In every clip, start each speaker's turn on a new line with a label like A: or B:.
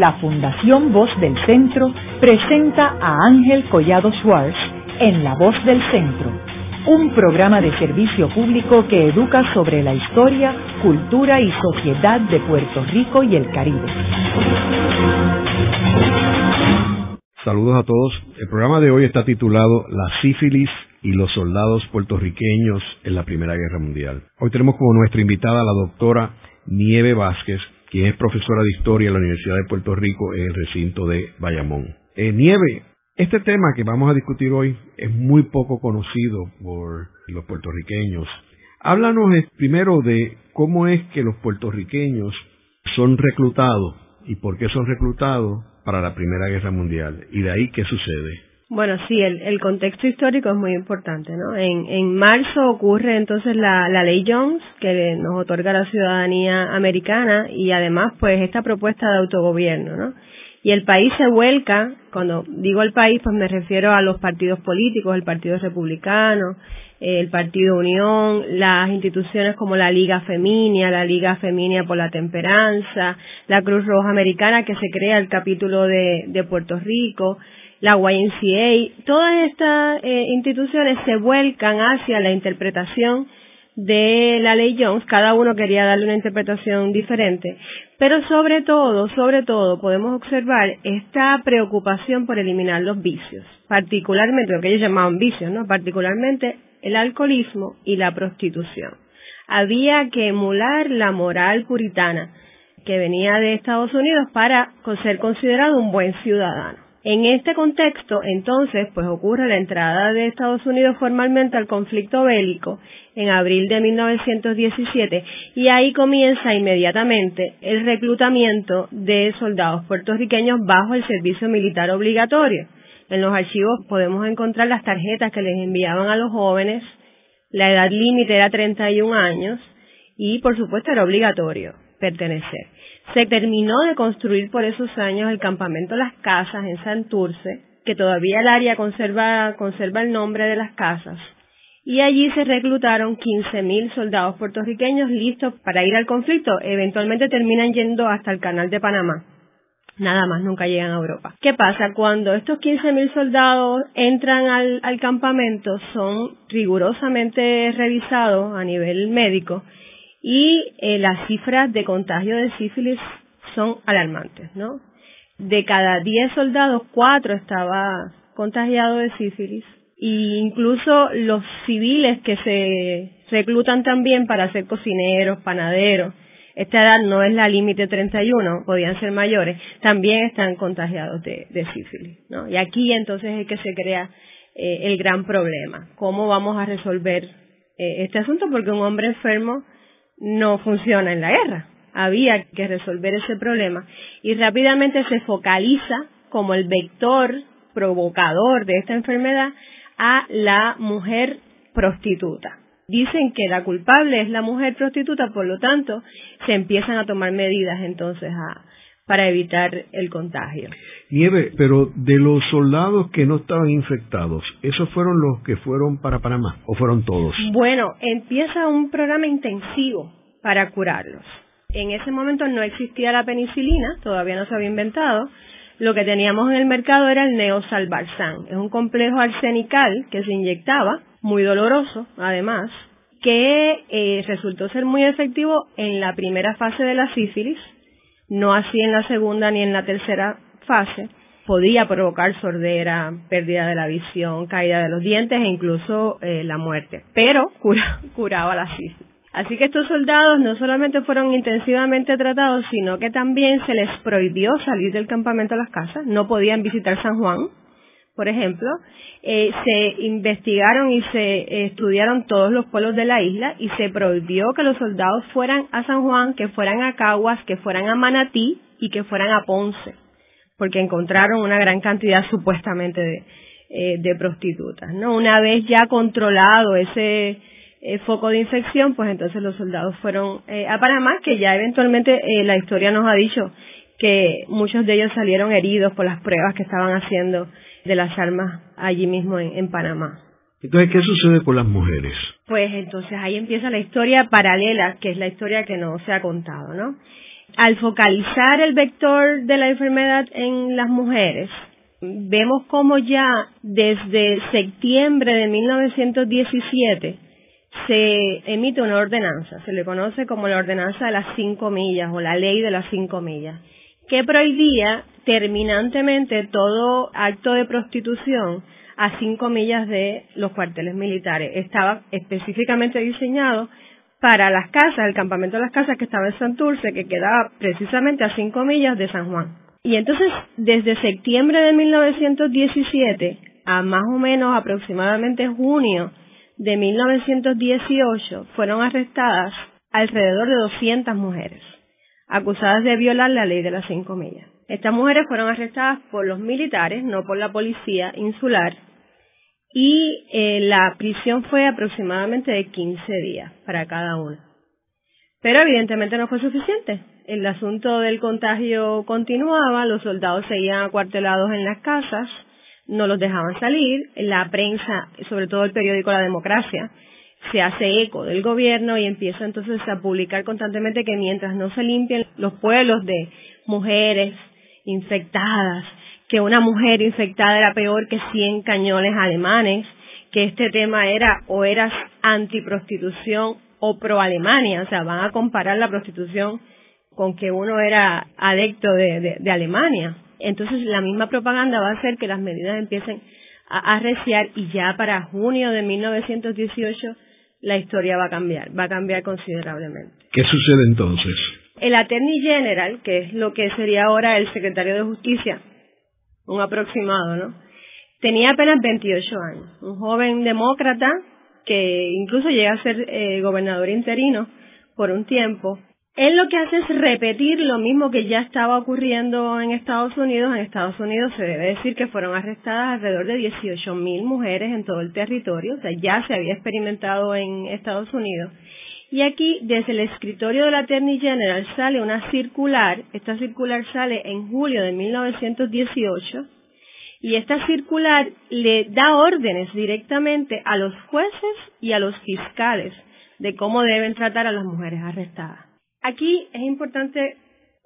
A: la Fundación Voz del Centro presenta a Ángel Collado Schwartz en La Voz del Centro, un programa de servicio público que educa sobre la historia, cultura y sociedad de Puerto Rico y el Caribe.
B: Saludos a todos. El programa de hoy está titulado La sífilis y los soldados puertorriqueños en la Primera Guerra Mundial. Hoy tenemos como nuestra invitada a la doctora Nieve Vázquez, quien es profesora de Historia en la Universidad de Puerto Rico en el recinto de Bayamón. Eh, Nieve, este tema que vamos a discutir hoy es muy poco conocido por los puertorriqueños. Háblanos primero de cómo es que los puertorriqueños son reclutados y por qué son reclutados para la Primera Guerra Mundial y de ahí qué sucede.
C: Bueno, sí, el, contexto histórico es muy importante, ¿no? En, en marzo ocurre entonces la, la ley Jones, que nos otorga la ciudadanía americana y además, pues, esta propuesta de autogobierno, ¿no? Y el país se vuelca, cuando digo el país, pues me refiero a los partidos políticos, el Partido Republicano, el Partido Unión, las instituciones como la Liga Feminia, la Liga Feminia por la Temperanza, la Cruz Roja Americana que se crea el capítulo de, de Puerto Rico, la YNCA, todas estas eh, instituciones se vuelcan hacia la interpretación de la ley Jones, cada uno quería darle una interpretación diferente, pero sobre todo, sobre todo podemos observar esta preocupación por eliminar los vicios, particularmente lo que ellos llamaban vicios, ¿no? Particularmente el alcoholismo y la prostitución. Había que emular la moral puritana que venía de Estados Unidos para ser considerado un buen ciudadano. En este contexto, entonces, pues ocurre la entrada de Estados Unidos formalmente al conflicto bélico en abril de 1917 y ahí comienza inmediatamente el reclutamiento de soldados puertorriqueños bajo el servicio militar obligatorio. En los archivos podemos encontrar las tarjetas que les enviaban a los jóvenes, la edad límite era 31 años y por supuesto era obligatorio pertenecer. Se terminó de construir por esos años el campamento Las Casas en Santurce, que todavía el área conserva, conserva el nombre de las casas. Y allí se reclutaron 15.000 soldados puertorriqueños listos para ir al conflicto. Eventualmente terminan yendo hasta el canal de Panamá. Nada más, nunca llegan a Europa. ¿Qué pasa? Cuando estos 15.000 soldados entran al, al campamento, son rigurosamente revisados a nivel médico y eh, las cifras de contagio de sífilis son alarmantes, ¿no? De cada 10 soldados, 4 estaba contagiado de sífilis e incluso los civiles que se reclutan también para ser cocineros, panaderos, esta edad no es la límite 31, podían ser mayores, también están contagiados de, sífilis, ¿no? Y aquí entonces es que se crea eh, el gran problema. ¿Cómo vamos a resolver eh, este asunto? Porque un hombre enfermo no funciona en la guerra. Había que resolver ese problema y rápidamente se focaliza como el vector provocador de esta enfermedad a la mujer prostituta. Dicen que la culpable es la mujer prostituta, por lo tanto, se empiezan a tomar medidas entonces a, para evitar el contagio.
B: Nieve, pero de los soldados que no estaban infectados, ¿esos fueron los que fueron para Panamá o fueron todos?
C: Bueno, empieza un programa intensivo para curarlos. En ese momento no existía la penicilina, todavía no se había inventado. Lo que teníamos en el mercado era el neosalbarzán. Es un complejo arsenical que se inyectaba, muy doloroso además, que eh, resultó ser muy efectivo en la primera fase de la sífilis, no así en la segunda ni en la tercera fase, podía provocar sordera, pérdida de la visión, caída de los dientes e incluso eh, la muerte, pero curaba la sífilis. Así que estos soldados no solamente fueron intensivamente tratados, sino que también se les prohibió salir del campamento a las casas, no podían visitar San Juan, por ejemplo, eh, se investigaron y se estudiaron todos los pueblos de la isla y se prohibió que los soldados fueran a San Juan, que fueran a Caguas, que fueran a Manatí y que fueran a Ponce porque encontraron una gran cantidad supuestamente de, eh, prostitutas. ¿no? Una vez ya controlado ese eh, foco de infección, pues entonces los soldados fueron eh, a Panamá, que ya eventualmente la historia nos ha dicho que muchos de ellos salieron heridos por las pruebas que estaban haciendo de las armas allí mismo en, en Panamá.
B: Entonces, ¿qué sucede con las mujeres?
C: Pues entonces ahí empieza la historia paralela, que es la historia que no se ha contado, ¿no? Al focalizar el vector de la enfermedad en las mujeres, vemos como ya desde septiembre de 1917 se emite una ordenanza, se le conoce como la ordenanza de las cinco millas o la ley de las cinco millas, que prohibía terminantemente todo acto de prostitución a cinco millas de los cuarteles militares. Estaba específicamente diseñado para las casas, el campamento de las casas que estaba en Santurce, que quedaba precisamente a cinco millas de San Juan. Y entonces, desde septiembre de 1917 a más o menos aproximadamente junio de 1918, fueron arrestadas alrededor de 200 mujeres, acusadas de violar la ley de las cinco millas. Estas mujeres fueron arrestadas por los militares, no por la policía insular, y eh, la prisión fue aproximadamente de 15 días para cada una. Pero evidentemente no fue suficiente. El asunto del contagio continuaba, los soldados seguían acuartelados en las casas, no los dejaban salir, la prensa, sobre todo el periódico La Democracia, se hace eco del gobierno y empieza entonces a publicar constantemente que mientras no se limpien los pueblos de mujeres infectadas, que una mujer infectada era peor que 100 cañones alemanes, que este tema era o eras antiprostitución o pro Alemania, o sea, van a comparar la prostitución con que uno era adecto de, de, Alemania. Entonces la misma propaganda va a hacer que las medidas empiecen a arreciar y ya para junio de 1918 la historia va a cambiar, va a cambiar considerablemente.
B: ¿Qué sucede entonces?
C: El Attorney General, que es lo que sería ahora el secretario de Justicia, un aproximado, ¿no? Tenía apenas 28 años, un joven demócrata que incluso llega a ser eh, gobernador interino por un tiempo. Él lo que hace es repetir lo mismo que ya estaba ocurriendo en Estados Unidos. En Estados Unidos se debe decir que fueron arrestadas alrededor de 18 mil mujeres en todo el territorio, o sea, ya se había experimentado en Estados Unidos. Y aquí, desde el escritorio del Attorney General, sale una circular. Esta circular sale en julio de 1918. Y esta circular le da órdenes directamente a los jueces y a los fiscales de cómo deben tratar a las mujeres arrestadas. Aquí es importante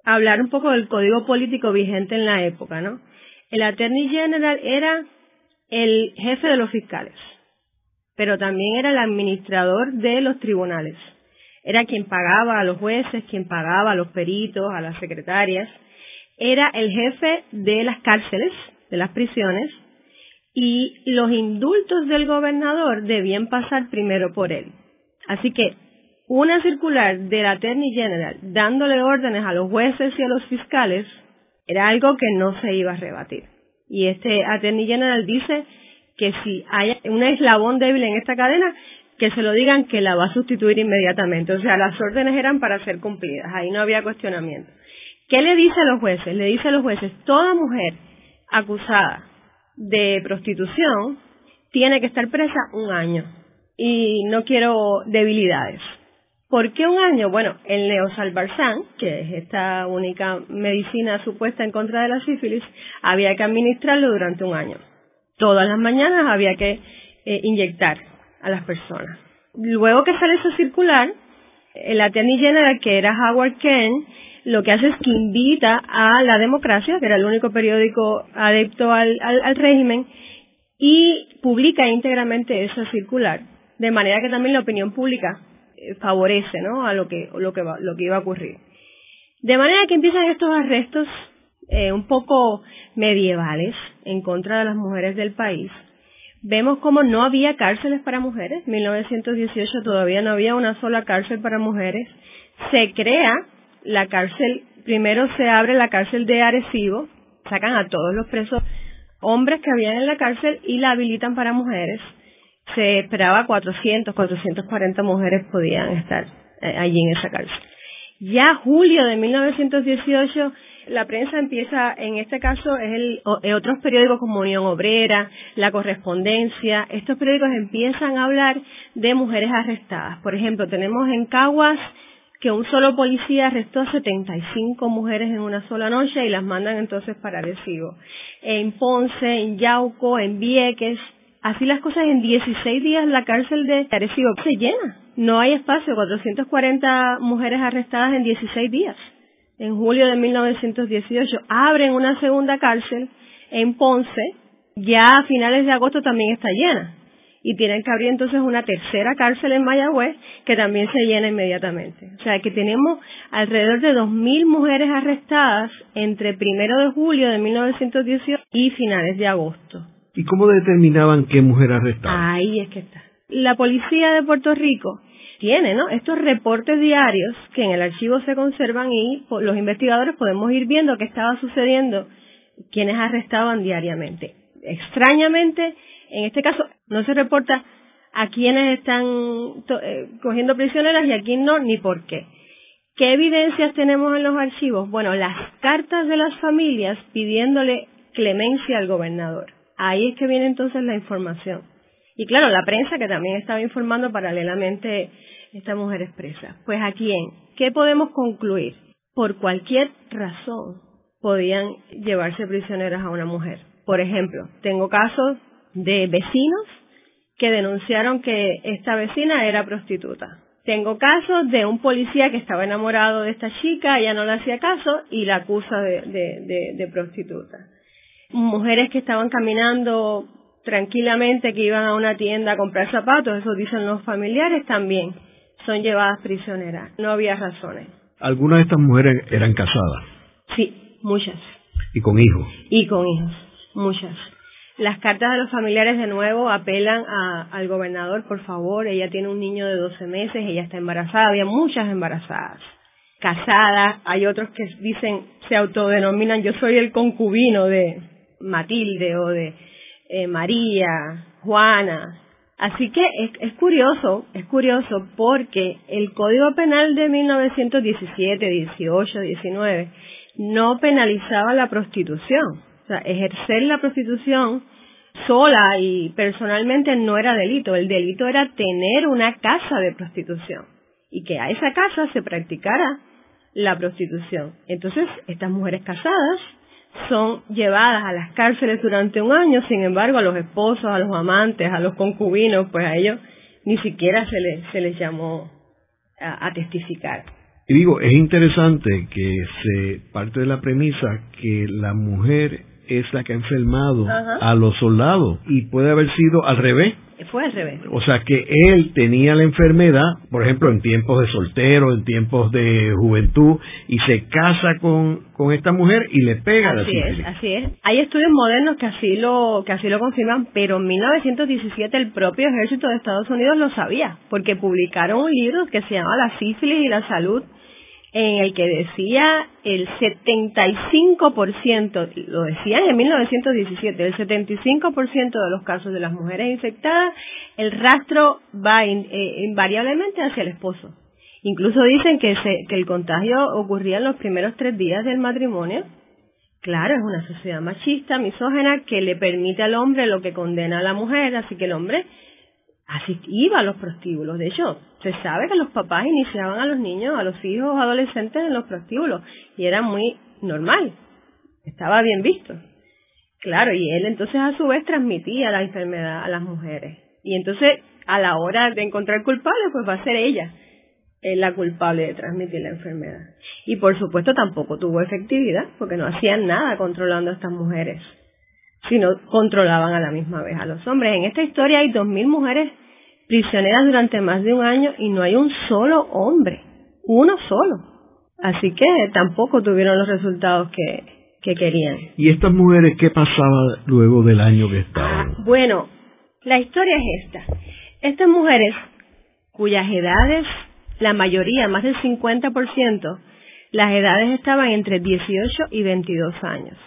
C: hablar un poco del código político vigente en la época, ¿no? El Attorney General era el jefe de los fiscales, pero también era el administrador de los tribunales era quien pagaba a los jueces, quien pagaba a los peritos, a las secretarias, era el jefe de las cárceles, de las prisiones, y los indultos del gobernador debían pasar primero por él. Así que una circular del Attorney General dándole órdenes a los jueces y a los fiscales era algo que no se iba a rebatir. Y este Attorney General dice que si hay un eslabón débil en esta cadena, que se lo digan que la va a sustituir inmediatamente. O sea, las órdenes eran para ser cumplidas, ahí no había cuestionamiento. ¿Qué le dice a los jueces? Le dice a los jueces, toda mujer acusada de prostitución tiene que estar presa un año. Y no quiero debilidades. ¿Por qué un año? Bueno, el neosalbarzán, que es esta única medicina supuesta en contra de la sífilis, había que administrarlo durante un año. Todas las mañanas había que eh, inyectar a las personas. Luego que sale esa circular, el Attorney General, que era Howard Kent, lo que hace es que invita a la democracia, que era el único periódico adepto al, al, régimen, y publica íntegramente esa circular, de manera que también la opinión pública eh, favorece ¿no? a lo que, lo, que lo que iba a ocurrir. De manera que empiezan estos arrestos eh, un poco medievales en contra de las mujeres del país, Vemos como no había cárceles para mujeres. En 1918 todavía no había una sola cárcel para mujeres. Se crea la cárcel, primero se abre la cárcel de Arecibo, sacan a todos los presos hombres que habían en la cárcel y la habilitan para mujeres. Se esperaba 400, 440 mujeres podían estar eh, allí en esa cárcel. Ya julio de 1918 la prensa empieza, en este caso, es el, eh, otros periódicos como Unión Obrera, La Correspondencia, estos periódicos empiezan a hablar de mujeres arrestadas. Por ejemplo, tenemos en Caguas que un solo policía arrestó a 75 mujeres en una sola noche y las mandan entonces para Arecibo. En Ponce, en Yauco, en Vieques, así las cosas, en 16 días la cárcel de Arecibo se llena. No hay espacio, 440 mujeres arrestadas en 16 días en julio de 1918, abren una segunda cárcel en Ponce, ya a finales de agosto también está llena. Y tienen que abrir entonces una tercera cárcel en Mayagüez que también se llena inmediatamente. O sea que tenemos alrededor de 2.000 mujeres arrestadas entre primero de julio de 1918 y finales de agosto.
B: ¿Y cómo determinaban qué mujer arrestaba?
C: Ahí es que está. La policía de Puerto Rico tiene, ¿no? Estos reportes diarios que en el archivo se conservan y los investigadores podemos ir viendo qué estaba sucediendo, quienes arrestaban diariamente. Extrañamente, en este caso no se reporta a quienes están eh, cogiendo prisioneras y a quién no, ni por qué. ¿Qué evidencias tenemos en los archivos? Bueno, las cartas de las familias pidiéndole clemencia al gobernador. Ahí es que viene entonces la información. Y claro, la prensa que también estaba informando paralelamente esta mujer expresa. Pues a quién? ¿Qué podemos concluir? Por cualquier razón podían llevarse prisioneras a una mujer. Por ejemplo, tengo casos de vecinos que denunciaron que esta vecina era prostituta. Tengo casos de un policía que estaba enamorado de esta chica, ella no le hacía caso y la acusa de, de prostituta. Mujeres que estaban caminando tranquilamente, que iban a una tienda a comprar zapatos, eso dicen los familiares también, son llevadas prisioneras. No había razones.
B: ¿Algunas de estas mujeres eran casadas?
C: Sí, muchas.
B: ¿Y con hijos?
C: Y con hijos, muchas. Las cartas de los familiares de nuevo apelan al gobernador, por favor, ella tiene un niño de 12 meses, ella está embarazada, había muchas embarazadas, casadas, hay otros que dicen, se autodenominan, yo soy el concubino de Matilde o de eh, María, Juana. Así que es, es curioso, es curioso porque el Código Penal de 1917, 18, 19 no penalizaba la prostitución. O sea, ejercer la prostitución sola y personalmente no era delito. El delito era tener una casa de prostitución y que a esa casa se practicara la prostitución. Entonces, estas mujeres casadas son llevadas a las cárceles durante un año, sin embargo, a los esposos, a los amantes, a los concubinos, pues a ellos ni siquiera se les, se les llamó a, testificar.
B: Y digo, es interesante que se parte de la premisa que la mujer es la que ha enfermado a los soldados y puede haber sido al revés.
C: Fue al revés.
B: O sea que él tenía la enfermedad, por ejemplo, en tiempos de soltero, en tiempos de juventud, y se casa con, con esta mujer y le pega
C: así la Es, así es. Hay estudios modernos que así lo que así lo confirman, pero en 1917 el propio ejército de Estados Unidos lo sabía, porque publicaron un libro que se llama La sífilis y la salud en el que decía el 75%, lo decían en 1917, el 75% de los casos de las mujeres infectadas, el rastro va eh, invariablemente hacia el esposo. Incluso dicen que, que el contagio ocurría en los primeros tres días del matrimonio. Claro, es una sociedad machista, misógena, que le permite al hombre lo que condena a la mujer, así que el hombre así iba a los prostíbulos. De hecho, se sabe que los papás iniciaban a los niños, a los hijos adolescentes en los prostíbulos y era muy normal, estaba bien visto. Claro, y él entonces a su vez transmitía la enfermedad a las mujeres. Y entonces a la hora de encontrar culpable, pues va a ser ella eh, la culpable de transmitir la enfermedad. Y por supuesto tampoco tuvo efectividad, porque no hacían nada controlando a estas mujeres, sino controlaban a la misma vez a los hombres. En esta historia hay dos mil mujeres prisioneras durante más de un año y no hay un solo hombre, uno solo. Así que tampoco tuvieron los resultados que, que querían.
B: ¿Y estas mujeres qué pasaba luego del año que estaban?
C: Bueno, la historia es esta. Estas mujeres, cuyas edades, la mayoría, más del 50%, las edades estaban entre 18 y 22 años.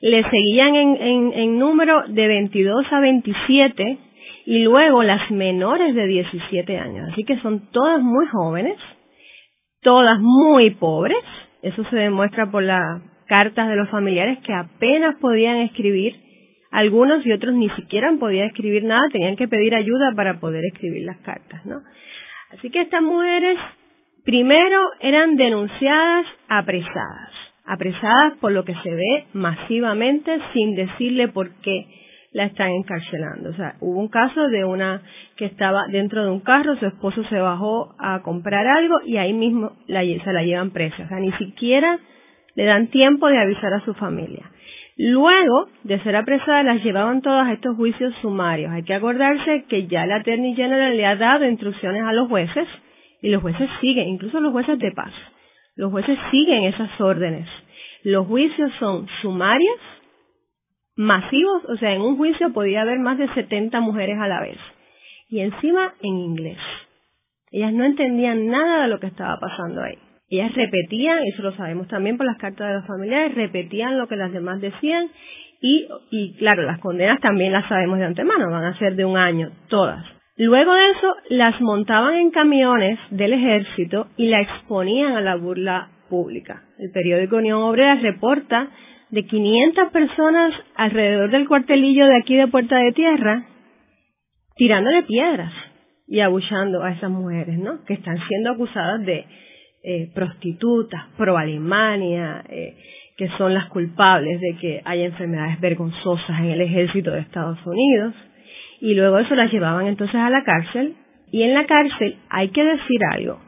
C: Le seguían en, en, en número de 22 a 27 y luego las menores de 17 años. Así que son todas muy jóvenes, todas muy pobres. Eso se demuestra por las cartas de los familiares que apenas podían escribir. Algunos y otros ni siquiera podían escribir nada, tenían que pedir ayuda para poder escribir las cartas, ¿no? Así que estas mujeres primero eran denunciadas, apresadas, apresadas por lo que se ve masivamente sin decirle por qué la están encarcelando. O sea, hubo un caso de una que estaba dentro de un carro, su esposo se bajó a comprar algo y ahí mismo se la llevan presa. O sea, ni siquiera le dan tiempo de avisar a su familia. Luego de ser apresada, las llevaban todas a estos juicios sumarios. Hay que acordarse que ya la Attorney General le ha dado instrucciones a los jueces y los jueces siguen, incluso los jueces de paz. Los jueces siguen esas órdenes. Los juicios son sumarios masivos, o sea, en un juicio podía haber más de 70 mujeres a la vez. Y encima en inglés. Ellas no entendían nada de lo que estaba pasando ahí. Ellas repetían, eso lo sabemos también por las cartas de los familiares, repetían lo que las demás decían y, y claro, las condenas también las sabemos de antemano, van a ser de un año, todas. Luego de eso, las montaban en camiones del ejército y la exponían a la burla pública. El periódico Unión Obrera reporta de 500 personas alrededor del cuartelillo de aquí de Puerta de Tierra tirándole piedras y abuchando a esas mujeres, ¿no? Que están siendo acusadas de eh, prostitutas, pro-alimania, eh, que son las culpables de que haya enfermedades vergonzosas en el ejército de Estados Unidos. Y luego eso las llevaban entonces a la cárcel. Y en la cárcel hay que decir algo.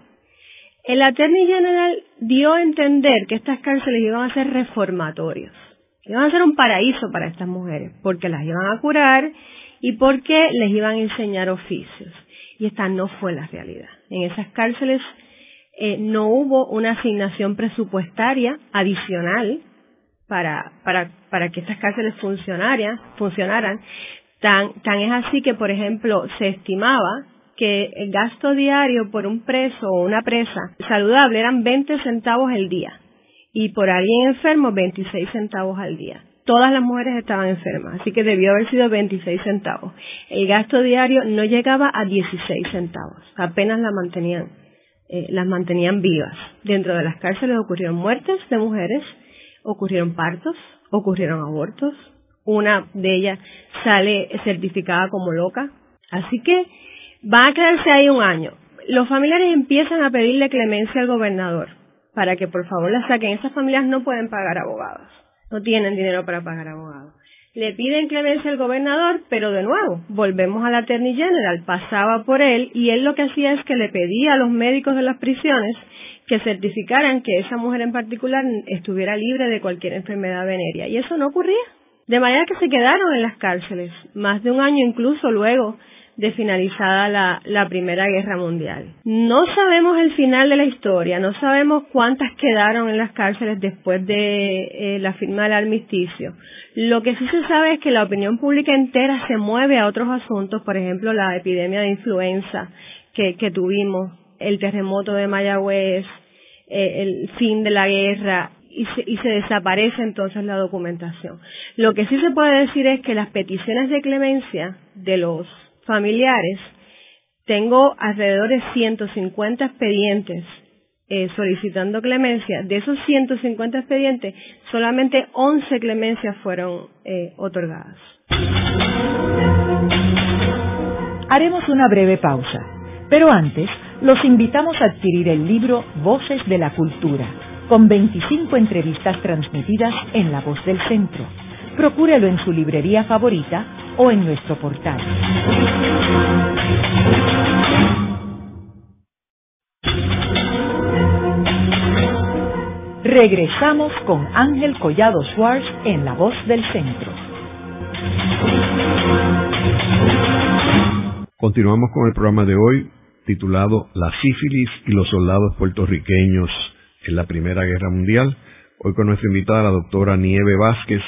C: El Attorney General dio a entender que estas cárceles iban a ser reformatorios, iban a ser un paraíso para estas mujeres, porque las iban a curar y porque les iban a enseñar oficios. Y esta no fue la realidad. En esas cárceles eh, no hubo una asignación presupuestaria adicional para, para, para que estas cárceles funcionaran, funcionaran. Tan, tan es así que, por ejemplo, se estimaba que el gasto diario por un preso o una presa saludable eran 20 centavos el día y por alguien enfermo 26 centavos al día. Todas las mujeres estaban enfermas, así que debió haber sido 26 centavos. El gasto diario no llegaba a 16 centavos, apenas la mantenían, eh, las mantenían vivas. Dentro de las cárceles ocurrieron muertes de mujeres, ocurrieron partos, ocurrieron abortos. Una de ellas sale certificada como loca. Así que Va a quedarse ahí un año. Los familiares empiezan a pedirle clemencia al gobernador para que por favor la saquen. Esas familias no pueden pagar abogados, no tienen dinero para pagar abogados. Le piden clemencia al gobernador, pero de nuevo, volvemos al Attorney General, pasaba por él y él lo que hacía es que le pedía a los médicos de las prisiones que certificaran que esa mujer en particular estuviera libre de cualquier enfermedad venérea. Y eso no ocurría. De manera que se quedaron en las cárceles, más de un año incluso luego de finalizada la, Primera Guerra Mundial. No sabemos el final de la historia, no sabemos cuántas quedaron en las cárceles después de eh, la firma del armisticio. Lo que sí se sabe es que la opinión pública entera se mueve a otros asuntos, por ejemplo, la epidemia de influenza que, que tuvimos, el terremoto de Mayagüez, eh, el fin de la guerra, y se, y se, desaparece entonces la documentación. Lo que sí se puede decir es que las peticiones de clemencia de los familiares, tengo alrededor de 150 expedientes eh, solicitando clemencia. De esos 150 expedientes, solamente 11 clemencias fueron eh, otorgadas.
A: Haremos una breve pausa, pero antes los invitamos a adquirir el libro Voces de la Cultura, con 25 entrevistas transmitidas en La Voz del Centro. Procúrelo en su librería favorita o en nuestro portal. Regresamos con Ángel Collado Schwartz en La Voz del Centro.
B: Continuamos con el programa de hoy titulado La sífilis y los soldados puertorriqueños en la Primera Guerra Mundial. Hoy con nuestra invitada, la doctora Nieve Vázquez,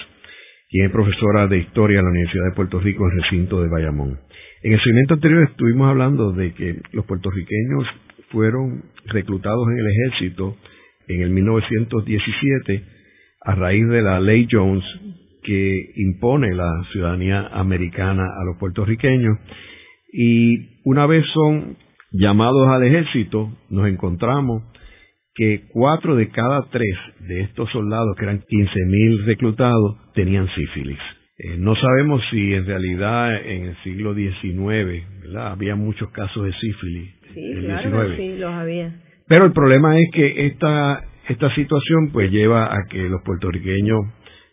B: quien es profesora de Historia en la Universidad de Puerto Rico en el recinto de Bayamón. En el segmento anterior estuvimos hablando de que los puertorriqueños fueron reclutados en el ejército en el 1917 a raíz de la ley Jones que impone la ciudadanía americana a los puertorriqueños y una vez son llamados al ejército nos encontramos que cuatro de cada tres de estos soldados, que eran 15.000 reclutados, tenían sífilis. Eh, no sabemos si en realidad en el siglo XIX había muchos casos de sífilis.
C: Sí, claro sí, los había.
B: Pero el problema es que esta, esta situación pues lleva a que los puertorriqueños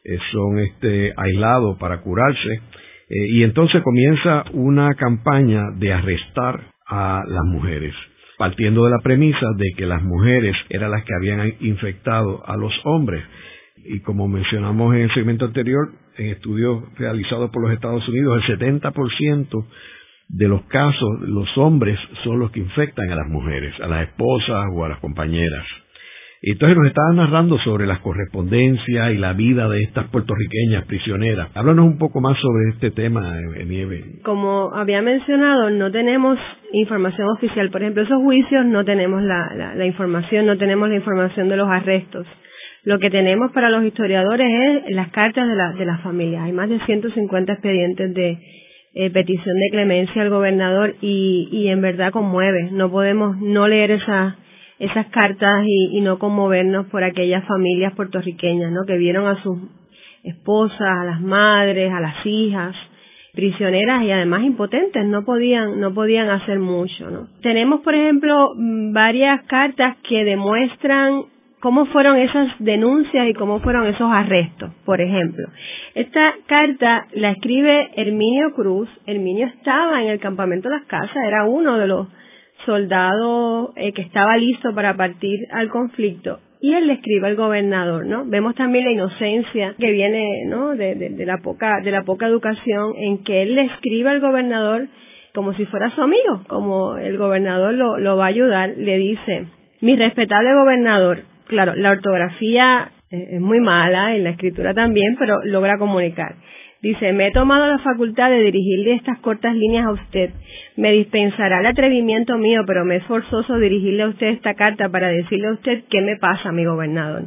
B: eh, son este, aislados para curarse Eh, y entonces comienza una campaña de arrestar a las mujeres, partiendo de la premisa de que las mujeres eran las que habían infectado a los hombres. Y como mencionamos en el segmento anterior, en estudios realizados por los Estados Unidos, el 70% de los casos, los hombres son los que infectan a las mujeres, a las esposas o a las compañeras. Entonces nos estaban narrando sobre las correspondencias y la vida de estas puertorriqueñas prisioneras. Háblanos un poco más sobre este tema, Nieve.
C: Como había mencionado, no tenemos información oficial. Por ejemplo, esos juicios no tenemos la, información, no tenemos la información de los arrestos. Lo que tenemos para los historiadores es las cartas de, la, de las familias. Hay más de 150 expedientes de eh, petición de clemencia al gobernador y, y en verdad conmueve. No podemos no leer esa esas cartas y, no conmovernos por aquellas familias puertorriqueñas, ¿no? Que vieron a sus esposas, a las madres, a las hijas prisioneras y además impotentes, no podían no podían hacer mucho, ¿no? Tenemos, por ejemplo, mm, varias cartas que demuestran cómo fueron esas denuncias y cómo fueron esos arrestos, por ejemplo. Esta carta la escribe Herminio Cruz. Herminio estaba en el campamento las casas, era uno de los soldado eh, que estaba listo para partir al conflicto y él le escribe al gobernador, ¿no? Vemos también la inocencia que viene, ¿no? De, la poca de la poca educación en que él le escribe al gobernador como si fuera su amigo, como el gobernador lo, lo va a ayudar, le dice, mi respetable gobernador, claro, la ortografía es muy mala y la escritura también, pero logra comunicar. Dice, me he tomado la facultad de dirigirle estas cortas líneas a usted. Me dispensará el atrevimiento mío, pero me es forzoso dirigirle a usted esta carta para decirle a usted qué me pasa, mi gobernador.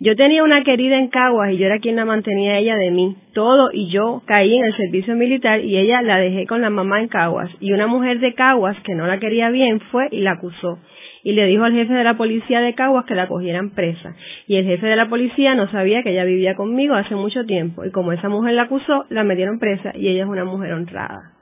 C: Yo tenía una querida en Caguas y yo era quien la mantenía ella de mí. Todo y yo caí en el servicio militar y ella la dejé con la mamá en Caguas. Y una mujer de Caguas que no la quería bien fue y la acusó y le dijo al jefe de la policía de Caguas que la cogieran presa. Y el jefe de la policía no sabía que ella vivía conmigo hace mucho tiempo y como esa mujer la acusó, la metieron presa y ella es una mujer honrada.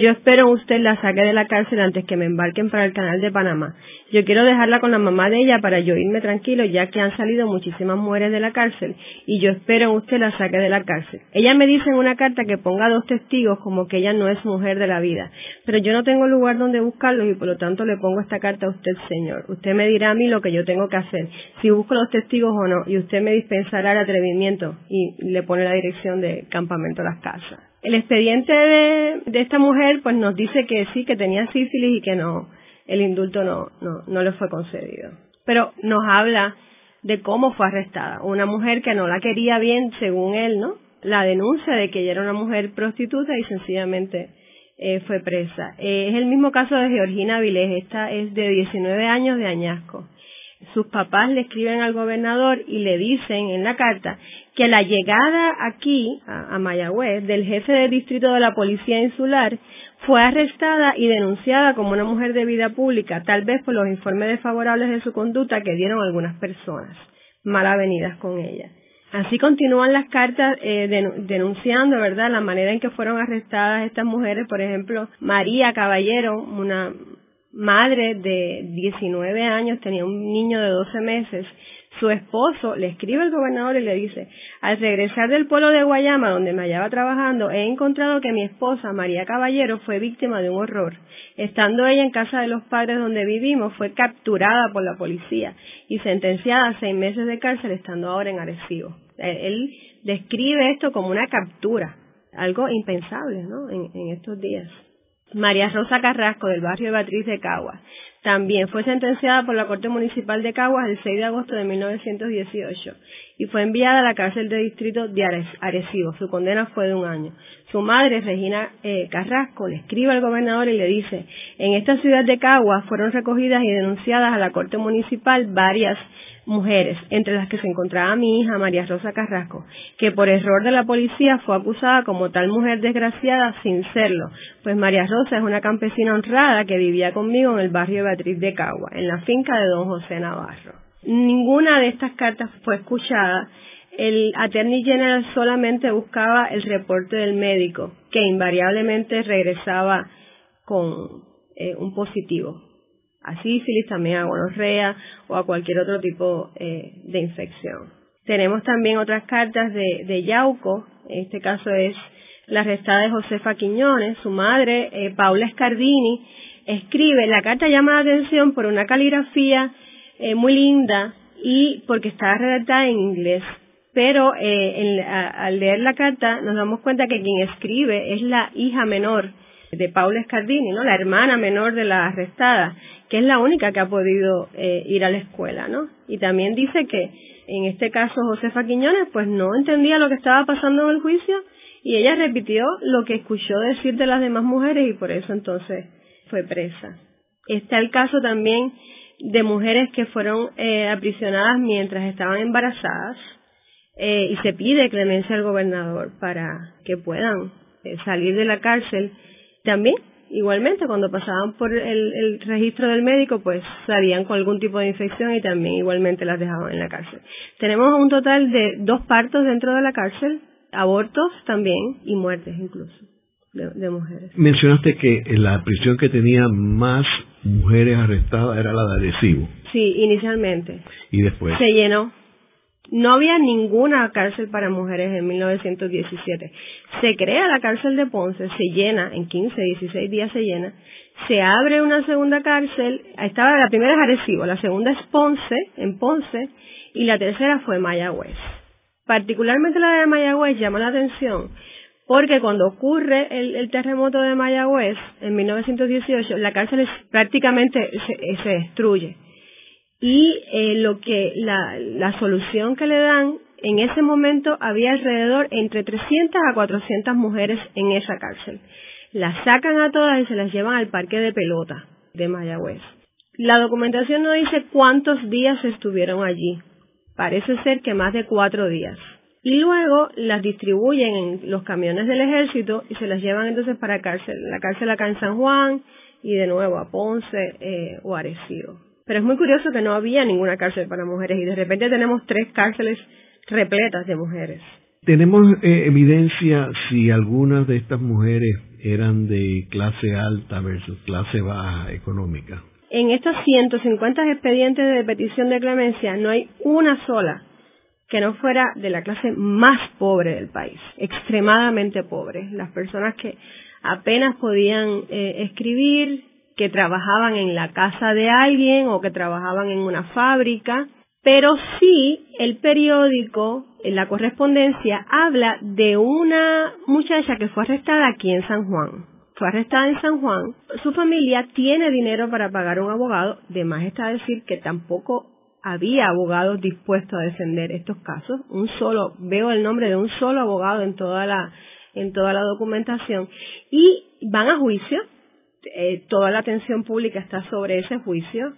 C: Yo espero usted la saque de la cárcel antes que me embarquen para el canal de Panamá. Yo quiero dejarla con la mamá de ella para yo irme tranquilo ya que han salido muchísimas mujeres de la cárcel y yo espero usted la saque de la cárcel. Ella me dice en una carta que ponga dos testigos como que ella no es mujer de la vida, pero yo no tengo lugar donde buscarlos y por lo tanto le pongo esta carta a usted, señor. Usted me dirá a mí lo que yo tengo que hacer, si busco los testigos o no, y usted me dispensará el atrevimiento y le pone la dirección de campamento las casas. El expediente de, esta mujer pues nos dice que sí, que tenía sífilis y que no, el indulto no, no, no le fue concedido. Pero nos habla de cómo fue arrestada. Una mujer que no la quería bien, según él, ¿no? La denuncia de que ella era una mujer prostituta y sencillamente eh, fue presa. Eh, es el mismo caso de Georgina Vilés. Esta es de 19 años de añasco. Sus papás le escriben al gobernador y le dicen en la carta que la llegada aquí, a, Mayagüez, del jefe del distrito de la Policía Insular fue arrestada y denunciada como una mujer de vida pública, tal vez por los informes desfavorables de su conducta que dieron algunas personas mal avenidas con ella. Así continúan las cartas eh, denunciando, ¿verdad?, la manera en que fueron arrestadas estas mujeres. Por ejemplo, María Caballero, una madre de 19 años, tenía un niño de 12 meses, su esposo le escribe al gobernador y le dice, al regresar del pueblo de Guayama, donde me hallaba trabajando, he encontrado que mi esposa, María Caballero, fue víctima de un horror. Estando ella en casa de los padres donde vivimos, fue capturada por la policía y sentenciada a seis meses de cárcel, estando ahora en Arecibo. Él describe esto como una captura, algo impensable, ¿no? En, estos días. María Rosa Carrasco, del barrio de Beatriz de Caguas, también fue sentenciada por la Corte Municipal de Caguas el 6 de agosto de 1918 y fue enviada a la cárcel de distrito de Arecibo. Su condena fue de un año. Su madre, Regina eh, Carrasco, le escribe al gobernador y le dice, en esta ciudad de Caguas fueron recogidas y denunciadas a la Corte Municipal varias mujeres, entre las que se encontraba mi hija María Rosa Carrasco, que por error de la policía fue acusada como tal mujer desgraciada sin serlo, pues María Rosa es una campesina honrada que vivía conmigo en el barrio Beatriz de Cagua, en la finca de don José Navarro. Ninguna de estas cartas fue escuchada. El Attorney General solamente buscaba el reporte del médico, que invariablemente regresaba con eh, un positivo a sífilis, también a gonorrea o a cualquier otro tipo eh, de infección. Tenemos también otras cartas de, de Yauco, en este caso es la arrestada es Josefa Quiñones, su madre, eh, Paula Scardini, escribe, la carta llama la atención por una caligrafía eh, muy linda y porque está redactada en inglés. Pero eh, al leer la carta nos damos cuenta que quien escribe es la hija menor de Paula Scardini, ¿no? La hermana menor de la arrestada, que es la única que ha podido eh, ir a la escuela, ¿no? Y también dice que en este caso Josefa Quiñones pues no entendía lo que estaba pasando en el juicio y ella repitió lo que escuchó decir de las demás mujeres y por eso entonces fue presa. Está el caso también de mujeres que fueron eh, aprisionadas mientras estaban embarazadas eh, y se pide clemencia al gobernador para que puedan eh, salir de la cárcel. También, igualmente, cuando pasaban por el, el, registro del médico, pues salían con algún tipo de infección y también igualmente las dejaban en la cárcel. Tenemos un total de dos partos dentro de la cárcel, abortos también y muertes incluso de, mujeres.
B: Mencionaste que la prisión que tenía más mujeres arrestadas era la de Arecibo.
C: Sí, inicialmente.
B: ¿Y después?
C: Se llenó. No había ninguna cárcel para mujeres en 1917. Se crea la cárcel de Ponce, se llena, en 15, 16 días se llena. Se abre una segunda cárcel, estaba la primera es Arecibo, la segunda es Ponce, en Ponce, y la tercera fue Mayagüez. Particularmente la de Mayagüez llama la atención porque cuando ocurre el, terremoto de Mayagüez en 1918, la cárcel prácticamente se, destruye. Y eh, lo que la, la solución que le dan, en ese momento había alrededor entre 300 a 400 mujeres en esa cárcel. Las sacan a todas y se las llevan al parque de pelota de Mayagüez. La documentación no dice cuántos días estuvieron allí. Parece ser que más de cuatro días y luego las distribuyen en los camiones del ejército y se las llevan entonces para cárcel, la cárcel acá en San Juan y de nuevo a Ponce eh, o Arecibo. Pero es muy curioso que no había ninguna cárcel para mujeres y de repente tenemos tres cárceles repletas de mujeres.
B: ¿Tenemos eh, evidencia si algunas de estas mujeres eran de clase alta versus clase baja económica?
C: En estos 150 expedientes de petición de clemencia no hay una sola que no fuera de la clase más pobre del país, extremadamente pobre, las personas que apenas podían eh, escribir, que trabajaban en la casa de alguien o que trabajaban en una fábrica, pero sí el periódico, en la correspondencia, habla de una muchacha que fue arrestada aquí en San Juan. Fue arrestada en San Juan. Su familia tiene dinero para pagar un abogado. De más está decir que tampoco había abogados dispuestos a defender estos casos. Un solo, veo el nombre de un solo abogado en toda la, en toda la documentación. Y van a juicio. Eh, toda la atención pública está sobre ese juicio.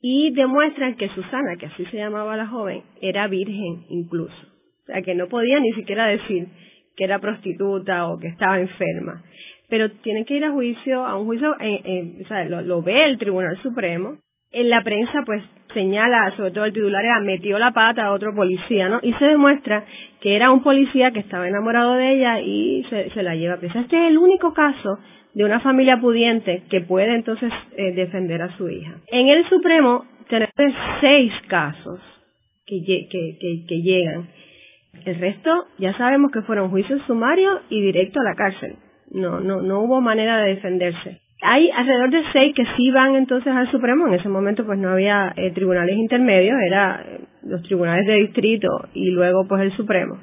C: Y demuestran que Susana, que así se llamaba la joven, era virgen incluso. O sea, que no podía ni siquiera decir que era prostituta o que estaba enferma. Pero tienen que ir a juicio, a un juicio, eh, eh, o sea, lo, ve el Tribunal Supremo. En la prensa, pues, señala, sobre todo el titular era metió la pata a otro policía, ¿no? Y se demuestra que era un policía que estaba enamorado de ella y se, la lleva presa. Este es el único caso de una familia pudiente que puede entonces eh, defender a su hija. En el Supremo tenemos seis casos que, que, que llegan. El resto ya sabemos que fueron juicios sumarios y directo a la cárcel. No, no, no hubo manera de defenderse hay alrededor de seis que sí van entonces al Supremo. En ese momento pues no había eh, tribunales intermedios, era eh, los tribunales de distrito y luego pues el Supremo.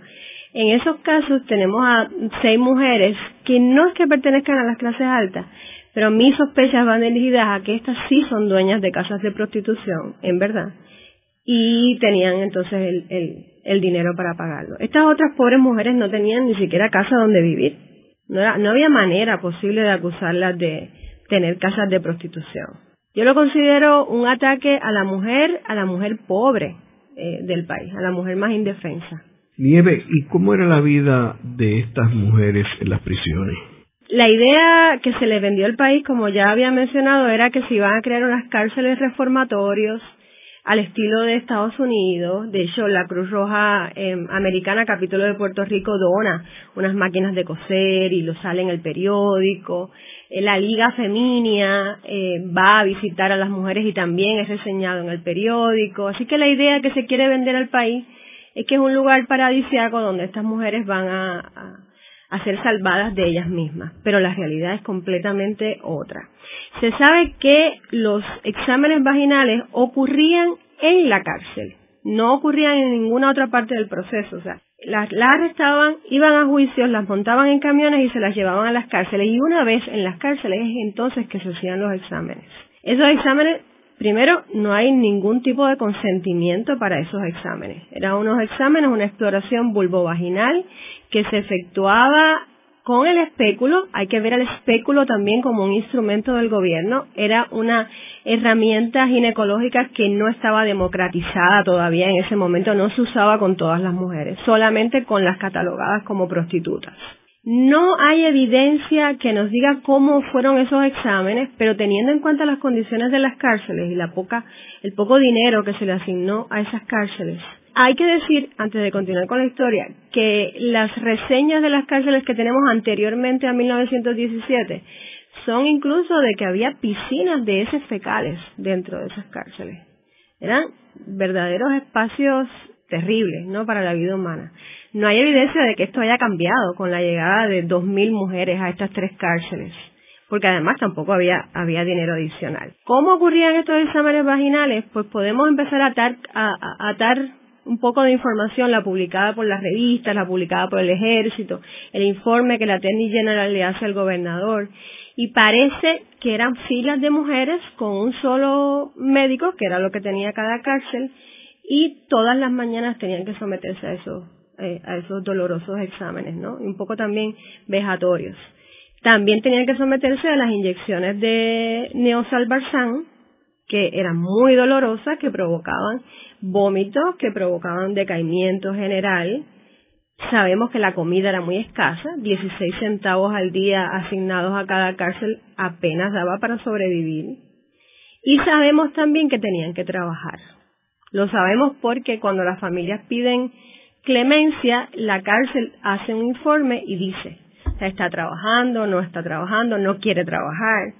C: En esos casos tenemos a seis mujeres que no es que pertenezcan a las clases altas, pero mis sospechas van dirigidas a que estas sí son dueñas de casas de prostitución, en verdad, y tenían entonces el, el, el dinero para pagarlo. Estas otras pobres mujeres no tenían ni siquiera casa donde vivir. No, había manera posible de acusarlas de, tener casas de prostitución. Yo lo considero un ataque a la mujer, a la mujer pobre eh, del país, a la mujer más indefensa.
B: Nieve, ¿y cómo era la vida de estas mujeres en las prisiones?
C: La idea que se le vendió al país, como ya había mencionado, era que se iban a crear unas cárceles reformatorios al estilo de Estados Unidos. De hecho, la Cruz Roja eh, Americana, capítulo de Puerto Rico, dona unas máquinas de coser y lo sale en el periódico. Eh, la Liga Feminia eh, va a visitar a las mujeres y también es reseñado en el periódico. Así que la idea que se quiere vender al país es que es un lugar paradisiaco donde estas mujeres van a, ser salvadas de ellas mismas, pero la realidad es completamente otra. Se sabe que los exámenes vaginales ocurrían en la cárcel, no ocurrían en ninguna otra parte del proceso, o sea, las, las arrestaban, iban a juicios, las montaban en camiones y se las llevaban a las cárceles y una vez en las cárceles es entonces que se hacían los exámenes. Esos exámenes Primero, no hay ningún tipo de consentimiento para esos exámenes. Eran unos exámenes, una exploración vulvovaginal que se efectuaba con el espéculo. Hay que ver el espéculo también como un instrumento del gobierno. Era una herramienta ginecológica que no estaba democratizada todavía en ese momento, no se usaba con todas las mujeres, solamente con las catalogadas como prostitutas. No hay evidencia que nos diga cómo fueron esos exámenes, pero teniendo en cuenta las condiciones de las cárceles y la poca, el poco dinero que se le asignó a esas cárceles, hay que decir, antes de continuar con la historia, que las reseñas de las cárceles que tenemos anteriormente a 1917 son incluso de que había piscinas de heces fecales dentro de esas cárceles. Eran verdaderos espacios terribles, ¿no? Para la vida humana. No hay evidencia de que esto haya cambiado con la llegada de 2.000 mujeres a estas tres cárceles, porque además tampoco había, había dinero adicional. ¿Cómo ocurrían estos exámenes vaginales? Pues podemos empezar a atar, a, atar un poco de información, la publicada por las revistas, la publicada por el ejército, el informe que la Attorney General le hace al gobernador, y parece que eran filas de mujeres con un solo médico, que era lo que tenía cada cárcel, y todas las mañanas tenían que someterse a esos eh, a esos dolorosos exámenes, ¿no? Un poco también vejatorios. También tenían que someterse a las inyecciones de neosalbarzán, que eran muy dolorosas, que provocaban vómitos, que provocaban decaimiento general. Sabemos que la comida era muy escasa, 16 centavos al día asignados a cada cárcel apenas daba para sobrevivir. Y sabemos también que tenían que trabajar. Lo sabemos porque cuando las familias piden clemencia, la cárcel hace un informe y dice, está trabajando, no está trabajando, no quiere trabajar.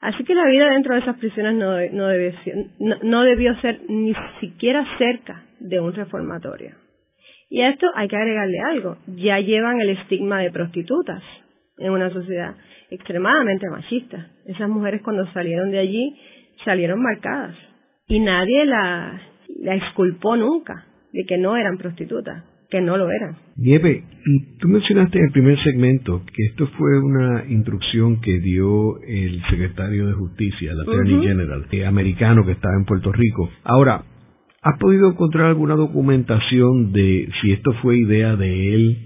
C: Así que la vida dentro de esas prisiones no, no, debió, no, debió ser ni siquiera cerca de un reformatorio. Y a esto hay que agregarle algo. Ya llevan el estigma de prostitutas en una sociedad extremadamente machista. Esas mujeres cuando salieron de allí salieron marcadas y nadie la, la exculpó nunca de que no eran prostitutas, que no lo eran.
B: Nieve, tú mencionaste en el primer segmento que esto fue una instrucción que dio el secretario de Justicia, el Attorney General, eh, americano que estaba en Puerto Rico. Ahora, ¿has podido encontrar alguna documentación de si esto fue idea de él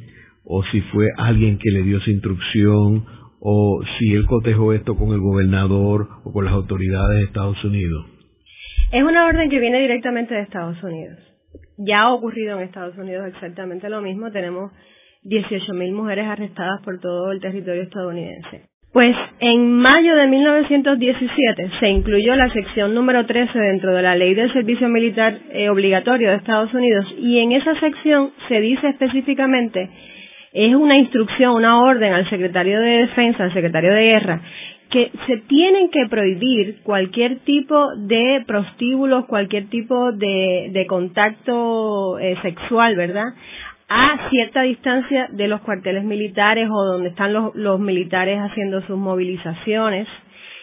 B: o si fue alguien que le dio esa instrucción o si él cotejó esto con el gobernador o con las autoridades de Estados Unidos?
C: Es una orden que viene directamente de Estados Unidos ya ha ocurrido en Estados Unidos exactamente lo mismo. Tenemos 18.000 mujeres arrestadas por todo el territorio estadounidense. Pues en mayo de 1917 se incluyó la sección número 13 dentro de la ley del servicio militar eh, obligatorio de Estados Unidos y en esa sección se dice específicamente, es una instrucción, una orden al secretario de Defensa, al secretario de Guerra, que se tienen que prohibir cualquier tipo de prostíbulos, cualquier tipo de, contacto eh, sexual, ¿verdad? A cierta distancia de los cuarteles militares o donde están los, los militares haciendo sus movilizaciones.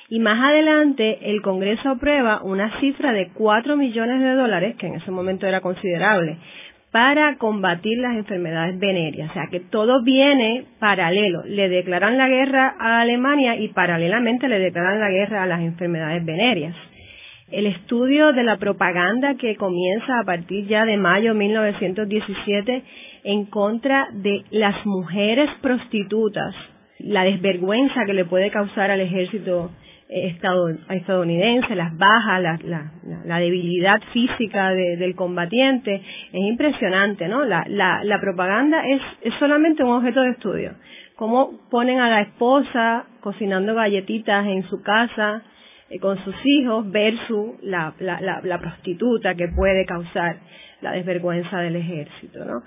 C: Y más adelante el Congreso aprueba una cifra de 4 millones de dólares, que en ese momento era considerable, para combatir las enfermedades venéreas. O sea que todo viene paralelo. Le declaran la guerra a Alemania y paralelamente le declaran la guerra a las enfermedades venéreas. El estudio de la propaganda que comienza a partir ya de mayo de 1917 en contra de las mujeres prostitutas, la desvergüenza que le puede causar al ejército estadounidense, las bajas, la, la, debilidad física del combatiente, es impresionante, ¿no? La, la, propaganda es, es solamente un objeto de estudio. Cómo ponen a la esposa cocinando galletitas en su casa eh, con sus hijos versus la, la, la prostituta que puede causar la desvergüenza del ejército, ¿no?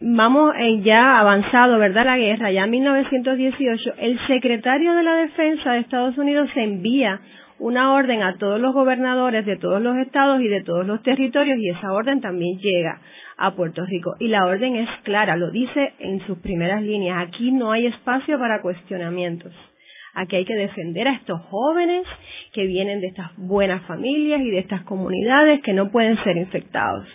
C: Vamos en ya avanzado, ¿verdad? La guerra, ya en 1918, el secretario de la Defensa de Estados Unidos envía una orden a todos los gobernadores de todos los estados y de todos los territorios y esa orden también llega a Puerto Rico. Y la orden es clara, lo dice en sus primeras líneas. Aquí no hay espacio para cuestionamientos. Aquí hay que defender a estos jóvenes que vienen de estas buenas familias y de estas comunidades que no pueden ser infectados.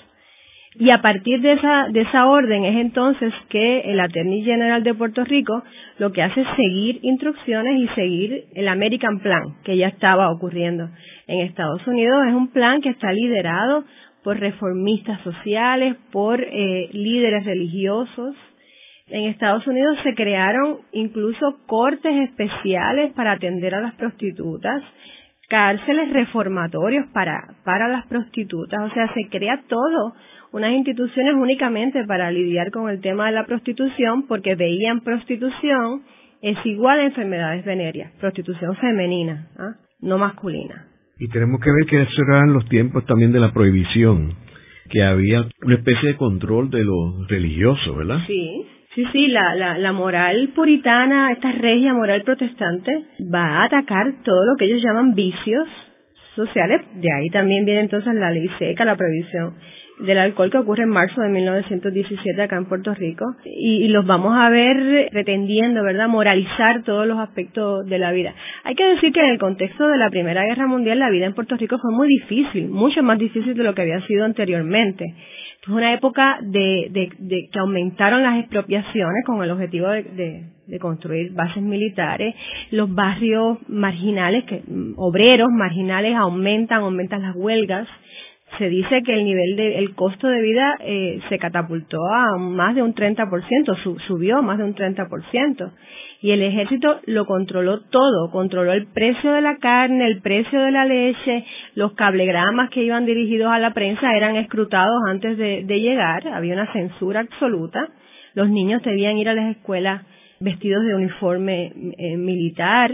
C: Y a partir de esa, de esa orden es entonces que el Attorney General de Puerto Rico lo que hace es seguir instrucciones y seguir el American Plan que ya estaba ocurriendo en Estados Unidos. Es un plan que está liderado por reformistas sociales, por eh, líderes religiosos. En Estados Unidos se crearon incluso cortes especiales para atender a las prostitutas, cárceles reformatorios para, para las prostitutas, o sea, se crea todo unas instituciones únicamente para lidiar con el tema de la prostitución porque veían prostitución es igual a enfermedades venéreas, prostitución femenina, ¿ah? no masculina.
B: Y tenemos que ver que esos eran los tiempos también de la prohibición, que había una especie de control de lo religioso, ¿verdad?
C: Sí, sí, sí, la, la, la moral puritana, esta regia moral protestante, va a atacar todo lo que ellos llaman vicios sociales, de ahí también viene entonces la ley seca, la prohibición del alcohol que ocurre en marzo de 1917 acá en Puerto Rico y, los vamos a ver pretendiendo, ¿verdad?, moralizar todos los aspectos de la vida. Hay que decir que en el contexto de la Primera Guerra Mundial la vida en Puerto Rico fue muy difícil, mucho más difícil de lo que había sido anteriormente. Fue una época de, de, que aumentaron las expropiaciones con el objetivo de, de, construir bases militares, los barrios marginales, que, obreros marginales aumentan, aumentan las huelgas, se dice que el nivel de el costo de vida eh, se catapultó a más de un 30%, subió más de un 30%. Y el ejército lo controló todo, controló el precio de la carne, el precio de la leche, los cablegramas que iban dirigidos a la prensa eran escrutados antes de, llegar, había una censura absoluta, los niños debían ir a las escuelas vestidos de uniforme eh, militar,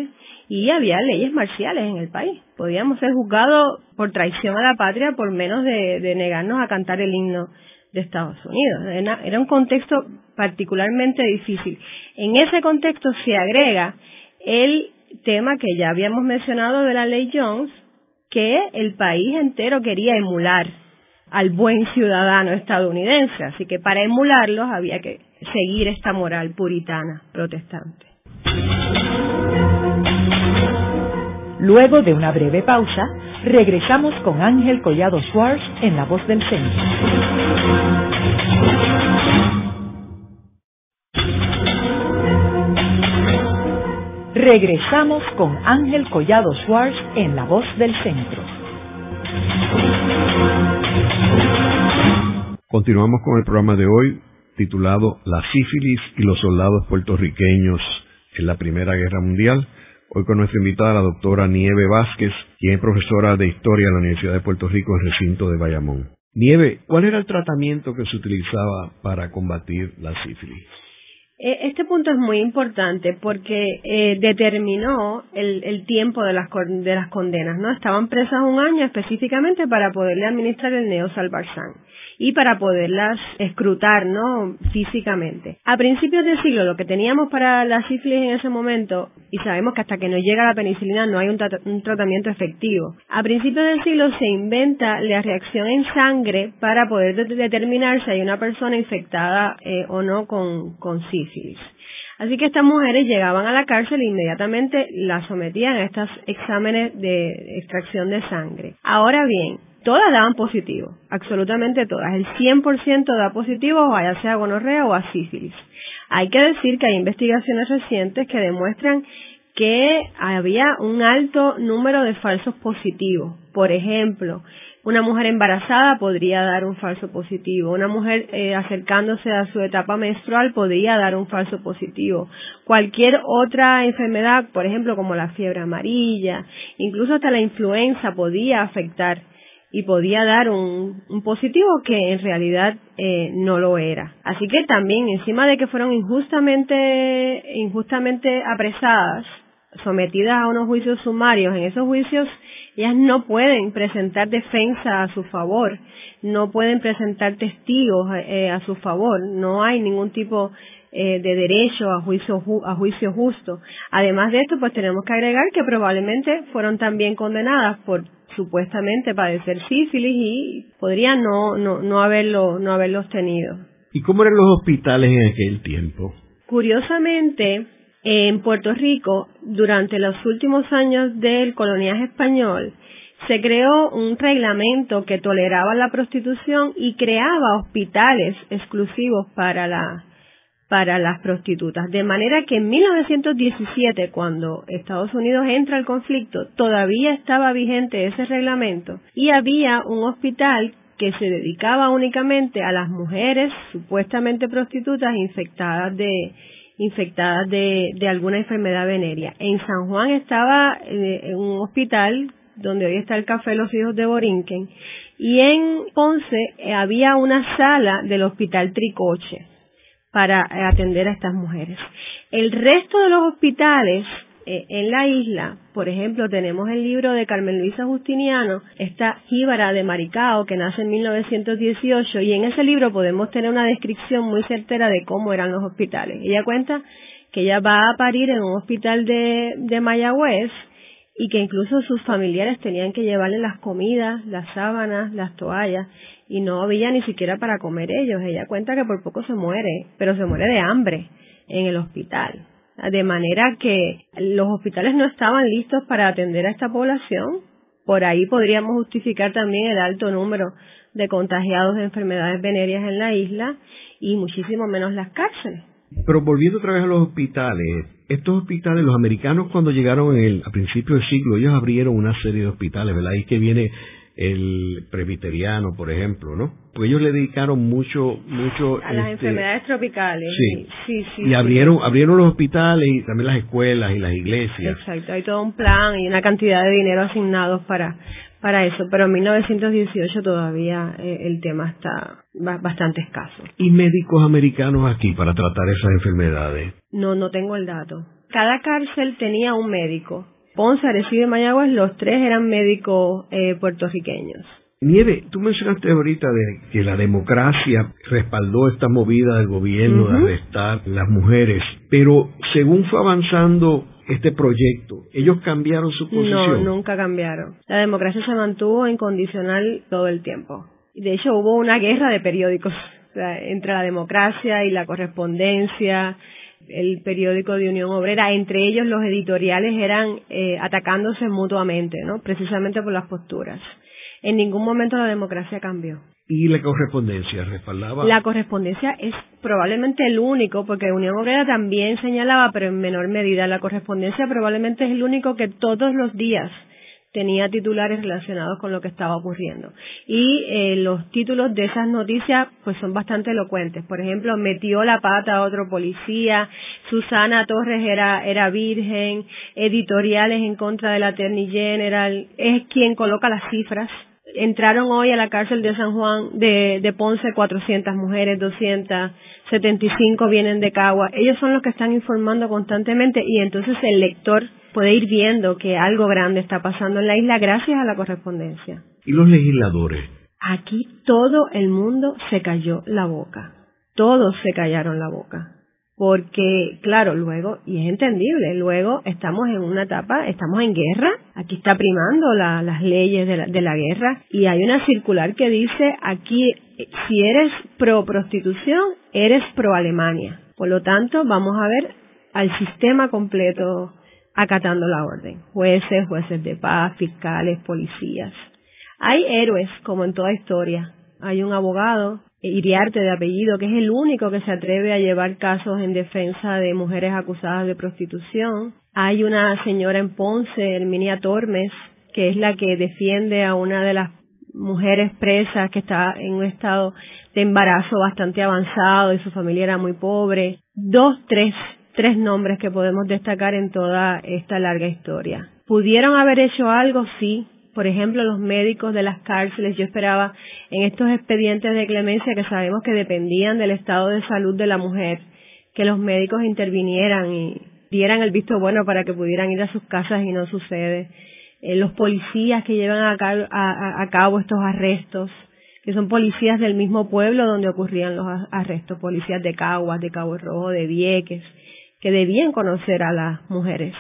C: y había leyes marciales en el país. Podíamos ser juzgados por traición a la patria por menos de, negarnos a cantar el himno de Estados Unidos. Era, un contexto particularmente difícil. En ese contexto se agrega el tema que ya habíamos mencionado de la ley Jones, que el país entero quería emular al buen ciudadano estadounidense. Así que para emularlos había que seguir esta moral puritana protestante.
A: Luego de una breve pausa, regresamos con Ángel Collado Schwartz en La Voz del Centro. Regresamos con Ángel Collado Schwartz en La Voz del Centro.
B: Continuamos con el programa de hoy titulado La sífilis y los soldados puertorriqueños en la Primera Guerra Mundial Hoy con nuestra invitada, la doctora Nieve Vázquez, quien es profesora de Historia en la Universidad de Puerto Rico el recinto de Bayamón. Nieve, ¿cuál era el tratamiento que se utilizaba para combatir la sífilis?
C: Eh, este punto es muy importante porque eh, determinó el, tiempo de las, de las condenas, ¿no? Estaban presas un año específicamente para poderle administrar el neosalbarzán y para poderlas escrutar, ¿no? Físicamente. A principios del siglo lo que teníamos para la sífilis en ese momento, y sabemos que hasta que no llega la penicilina no hay un, tratamiento efectivo, a principios del siglo se inventa la reacción en sangre para poder determinar si hay una persona infectada eh, o no con, con sífilis. Así que estas mujeres llegaban a la cárcel e inmediatamente las sometían a estos exámenes de extracción de sangre. Ahora bien, todas daban positivo, absolutamente todas. El 100% da positivo, ya sea gonorrea o a sífilis. Hay que decir que hay investigaciones recientes que demuestran que había un alto número de falsos positivos. Por ejemplo, una mujer embarazada podría dar un falso positivo. Una mujer eh, acercándose a su etapa menstrual podría dar un falso positivo. Cualquier otra enfermedad, por ejemplo, como la fiebre amarilla, incluso hasta la influenza podía afectar y podía dar un, positivo que en realidad eh, no lo era. Así que también, encima de que fueron injustamente, injustamente apresadas, sometidas a unos juicios sumarios, en esos juicios ellas no pueden presentar defensa a su favor, no pueden presentar testigos eh, a su favor, no hay ningún tipo eh, de derecho a juicio, a juicio justo. Además de esto, pues tenemos que agregar que probablemente fueron también condenadas por supuestamente padecer sífilis y podrían no, no, no, haberlo, no haberlos tenido.
B: ¿Y cómo eran los hospitales en aquel tiempo?
C: Curiosamente, en Puerto Rico, durante los últimos años del coloniaje español, se creó un reglamento que toleraba la prostitución y creaba hospitales exclusivos para para las prostitutas. De manera que en 1917, cuando Estados Unidos entra al conflicto, todavía estaba vigente ese reglamento y había un hospital que se dedicaba únicamente a las mujeres supuestamente prostitutas infectadas de infectadas de, alguna enfermedad venérea. En San Juan estaba eh, un hospital donde hoy está el Café Los Hijos de Borinquen, y en Ponce eh, había una sala del Hospital Tricoche para eh, atender a estas mujeres. El resto de los hospitales en la isla, por ejemplo, tenemos el libro de Carmen Luisa Justiniano, esta jíbara de Maricao, que nace en 1918, y en ese libro podemos tener una descripción muy certera de cómo eran los hospitales. Ella cuenta que ella va a parir en un hospital de, de Mayagüez y que incluso sus familiares tenían que llevarle las comidas, las sábanas, las toallas y no había ni siquiera para comer ellos. Ella cuenta que por poco se muere, pero se muere de hambre en el hospital. De manera que los hospitales no estaban listos para atender a esta población. Por ahí podríamos justificar también el alto número de contagiados de enfermedades venéreas en la isla y muchísimo menos las cárceles.
B: Pero volviendo otra vez a los hospitales, estos hospitales, los americanos cuando llegaron a principios del siglo, ellos abrieron una serie de hospitales, ¿verdad? Ahí que viene el presbiteriano, por ejemplo, ¿no? Pues ellos le dedicaron mucho, mucho
C: a las este, enfermedades tropicales.
B: Sí, sí, sí. y abrieron, abrieron los hospitales y también las escuelas y las iglesias.
C: Exacto, hay todo un plan y una cantidad de dinero asignados para para eso, pero en 1918 todavía eh, el tema está bastante escaso.
B: ¿Y médicos americanos aquí para tratar esas enfermedades?
C: No, no tengo el dato. Cada cárcel tenía un médico. Ponce, Arecibo y Mayagüez, los tres eran médicos eh, puertorriqueños.
B: Nieve, tú mencionaste ahorita de que la democracia respaldó esta movida del gobierno de arrestar las mujeres, pero según fue avanzando este proyecto, ellos cambiaron su posición.
C: No, nunca cambiaron. La democracia se mantuvo incondicional todo el tiempo. De hecho, hubo una guerra de periódicos entre la democracia y la correspondencia, el periódico de Unión Obrera, entre ellos los editoriales eran eh, atacándose mutuamente, ¿no? Precisamente por las posturas. En ningún momento la democracia cambió.
B: ¿Y la correspondencia respaldaba?
C: La correspondencia es probablemente el único, porque Unión Obrera también señalaba, pero en menor medida, la correspondencia probablemente es el único que todos los días tenía titulares relacionados con lo que estaba ocurriendo. Y eh, los títulos de esas noticias pues son bastante elocuentes. Por ejemplo, metió la pata a otro policía, Susana Torres era, era virgen, editoriales en contra de la Attorney General, es quien coloca las cifras entraron hoy a la cárcel de San Juan de, de Ponce 400 mujeres, 275 vienen de Cagua. Ellos son los que están informando constantemente y entonces el lector puede ir viendo que algo grande está pasando en la isla gracias a la correspondencia.
B: ¿Y los legisladores?
C: Aquí todo el mundo se cayó la boca. Todos se callaron la boca porque claro, luego, y es entendible, luego estamos en una etapa, estamos en guerra, aquí está primando las leyes de la, de la guerra y hay una circular que dice aquí, si eres pro prostitución, eres pro Alemania. Por lo tanto, vamos a ver al sistema completo acatando la orden. Jueces, jueces de paz, fiscales, policías. Hay héroes, como en toda historia. Hay un abogado Iriarte de apellido, que es el único que se atreve a llevar casos en defensa de mujeres acusadas de prostitución. Hay una señora en Ponce, Herminia Tormes, que es la que defiende a una de las mujeres presas que está en un estado de embarazo bastante avanzado y su familia era muy pobre. Dos, tres, tres nombres que podemos destacar en toda esta larga historia. ¿Pudieron haber hecho algo? Sí, por ejemplo, los médicos de las cárceles, yo esperaba en estos expedientes de clemencia que sabemos que dependían del estado de salud de la mujer, que los médicos intervinieran y dieran el visto bueno para que pudieran ir a sus casas y no sucede. Eh, los policías que llevan a, cabo estos arrestos, que son policías del mismo pueblo donde ocurrían los arrestos, policías de Caguas, de Cabo Rojo, de Vieques, que debían conocer a las mujeres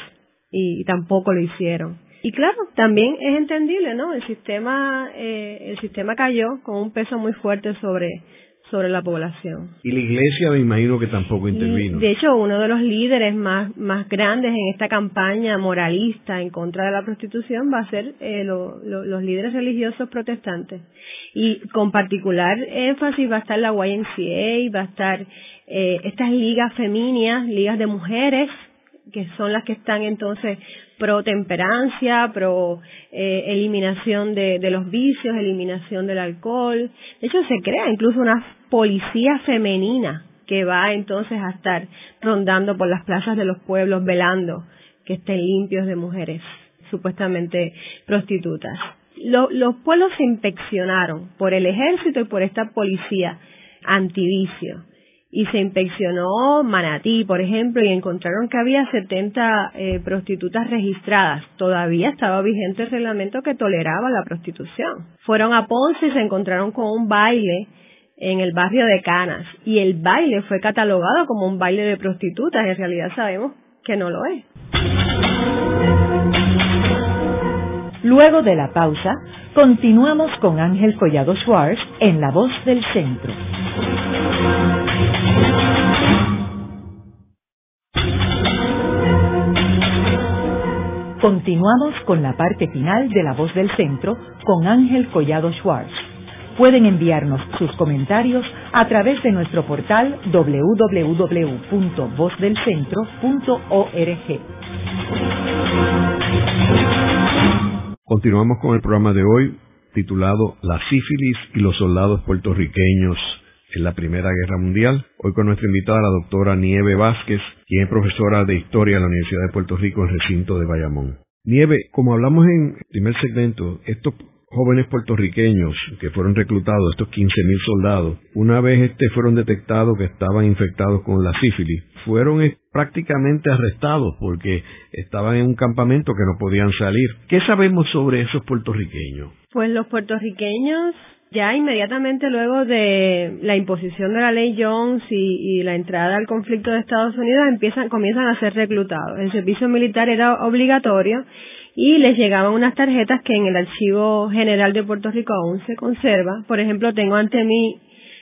C: y tampoco lo hicieron. Y claro, también es entendible, ¿no? El sistema, eh, el sistema cayó con un peso muy fuerte sobre sobre la población.
B: Y la iglesia me imagino que tampoco intervino.
C: de hecho, uno de los líderes más, más grandes en esta campaña moralista en contra de la prostitución va a ser eh, los líderes religiosos protestantes. Y con particular énfasis va a estar la YMCA, va a estar eh, estas ligas femeninas, ligas de mujeres, que son las que están entonces pro temperancia, pro eh, eliminación de, los vicios, eliminación del alcohol. De hecho, se crea incluso una policía femenina que va entonces a estar rondando por las plazas de los pueblos velando que estén limpios de mujeres supuestamente prostitutas. los pueblos se inspeccionaron por el ejército y por esta policía antivicio y se inspeccionó Manatí, por ejemplo, y encontraron que había 70 eh, prostitutas registradas. Todavía estaba vigente el reglamento que toleraba la prostitución. Fueron a Ponce y se encontraron con un baile en el barrio de Canas y el baile fue catalogado como un baile de prostitutas. En realidad sabemos que no lo es.
A: Luego de la pausa, continuamos con Ángel Collado Schwartz en La Voz del Centro. Continuamos con la parte final de La Voz del Centro con Ángel Collado Schwartz. Pueden enviarnos sus comentarios a través de nuestro portal www.vozdelcentro.org.
B: Continuamos con el programa de hoy titulado La sífilis y los soldados puertorriqueños en la Primera Guerra Mundial. Hoy con nuestra invitada, la doctora Nieve Vázquez, quien es profesora de Historia en la Universidad de Puerto Rico en el recinto de Bayamón. Nieve, como hablamos en el primer segmento, estos jóvenes puertorriqueños que fueron reclutados, estos 15.000 soldados, una vez este fueron detectados que estaban infectados con la sífilis, fueron prácticamente arrestados porque estaban en un campamento que no podían salir. ¿Qué sabemos sobre esos puertorriqueños?
C: Pues los puertorriqueños ya inmediatamente luego de la imposición de la ley Jones y, la entrada al conflicto de Estados Unidos empiezan, comienzan a ser reclutados. El servicio militar era obligatorio y les llegaban unas tarjetas que en el Archivo General de Puerto Rico aún se conserva. Por ejemplo, tengo ante mí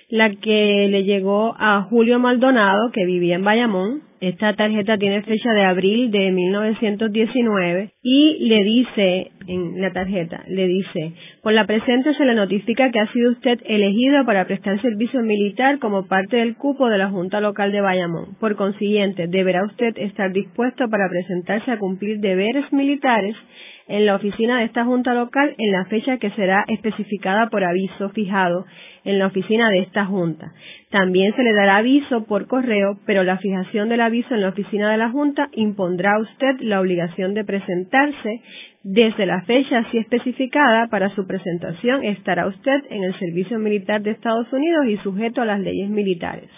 C: la que le llegó a Julio Maldonado, que vivía en Bayamón. Esta tarjeta tiene fecha de abril de 1919 y le dice en la tarjeta, le dice, por la presente se le notifica que ha sido usted elegido para prestar servicio militar como parte del cupo de la Junta Local de Bayamón. Por consiguiente, deberá usted estar dispuesto para presentarse a cumplir deberes militares en la oficina de esta Junta Local en la fecha que será especificada por aviso fijado en la oficina de esta Junta. También se le dará aviso por correo, pero la fijación del aviso en la oficina de la Junta impondrá a usted la obligación de presentarse desde la fecha así especificada para su presentación estará usted en el Servicio Militar de Estados Unidos y sujeto a las leyes militares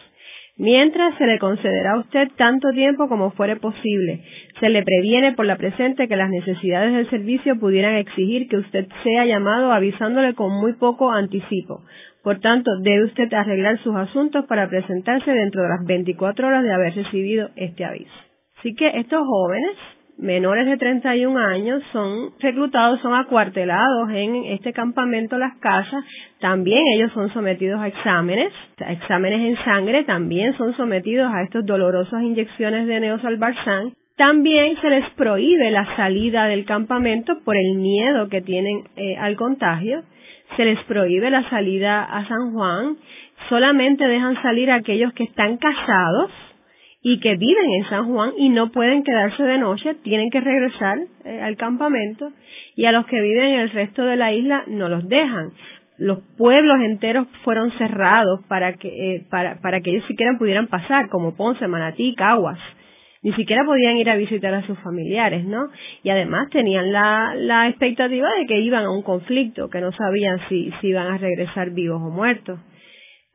C: mientras se le concederá a usted tanto tiempo como fuere posible. Se le previene por la presente que las necesidades del servicio pudieran exigir que usted sea llamado avisándole con muy poco anticipo. Por tanto, debe usted arreglar sus asuntos para presentarse dentro de las 24 horas de haber recibido este aviso. Así que estos jóvenes menores de 31 años son reclutados, son acuartelados en este campamento Las Casas. También ellos son sometidos a exámenes, exámenes en sangre, también son sometidos a estas dolorosas inyecciones de neosalbarzán. También se les prohíbe la salida del campamento por el miedo que tienen eh, al contagio. Se les prohíbe la salida a San Juan. Solamente dejan salir a aquellos que están casados y que viven en San Juan y no pueden quedarse de noche, tienen que regresar eh, al campamento y a los que viven en el resto de la isla no los dejan. Los pueblos enteros fueron cerrados para que, eh, para, para que ellos siquiera pudieran pasar, como Ponce, Manatí, Caguas. Ni siquiera podían ir a visitar a sus familiares, ¿no? Y además tenían la, la expectativa de que iban a un conflicto, que no sabían si, si iban a regresar vivos o muertos.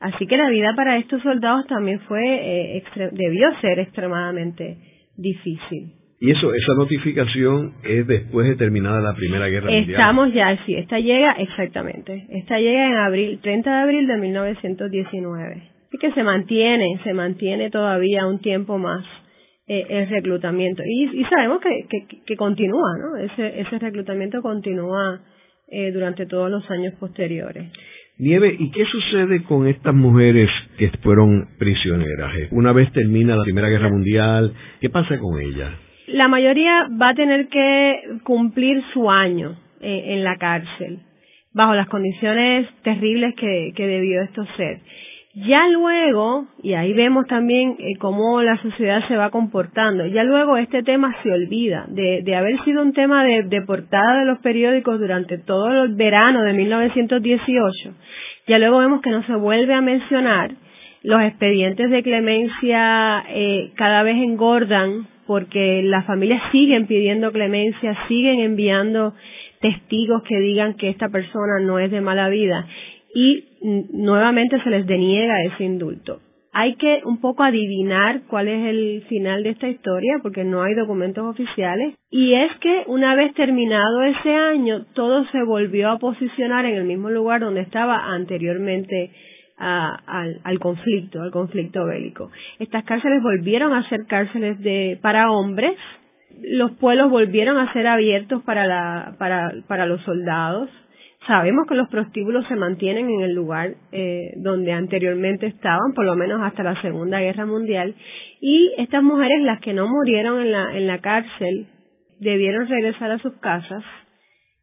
C: Así que la vida para estos soldados también fue, eh, debió ser extremadamente difícil.
B: Y eso, esa notificación es después de terminada la Primera Guerra Mundial.
C: Estamos ya, sí, esta llega, exactamente, esta llega en abril, 30 de abril de 1919. Así que se mantiene, se mantiene todavía un tiempo más eh, el reclutamiento. Y, y sabemos que, que, que, continúa, ¿no? Ese, ese reclutamiento continúa eh, durante todos los años posteriores.
B: Nieve, ¿y qué sucede con estas mujeres que fueron prisioneras? Una vez termina la Primera Guerra Mundial, ¿qué pasa con ellas?
C: La mayoría va a tener que cumplir su año eh, en la cárcel, bajo las condiciones terribles que, que debió esto ser. Ya luego, y ahí vemos también eh, cómo la sociedad se va comportando, ya luego este tema se olvida de, de haber sido un tema de, de, portada de los periódicos durante todo el verano de 1918. Ya luego vemos que no se vuelve a mencionar, los expedientes de clemencia eh, cada vez engordan porque las familias siguen pidiendo clemencia, siguen enviando testigos que digan que esta persona no es de mala vida y nuevamente se les deniega ese indulto. Hay que un poco adivinar cuál es el final de esta historia porque no hay documentos oficiales y es que una vez terminado ese año todo se volvió a posicionar en el mismo lugar donde estaba anteriormente al, al, conflicto, al conflicto bélico. Estas cárceles volvieron a ser cárceles de, para hombres, los pueblos volvieron a ser abiertos para, la, para, para los soldados, Sabemos que los prostíbulos se mantienen en el lugar eh, donde anteriormente estaban, por lo menos hasta la Segunda Guerra Mundial, y estas mujeres, las que no murieron en la, en la cárcel, debieron regresar a sus casas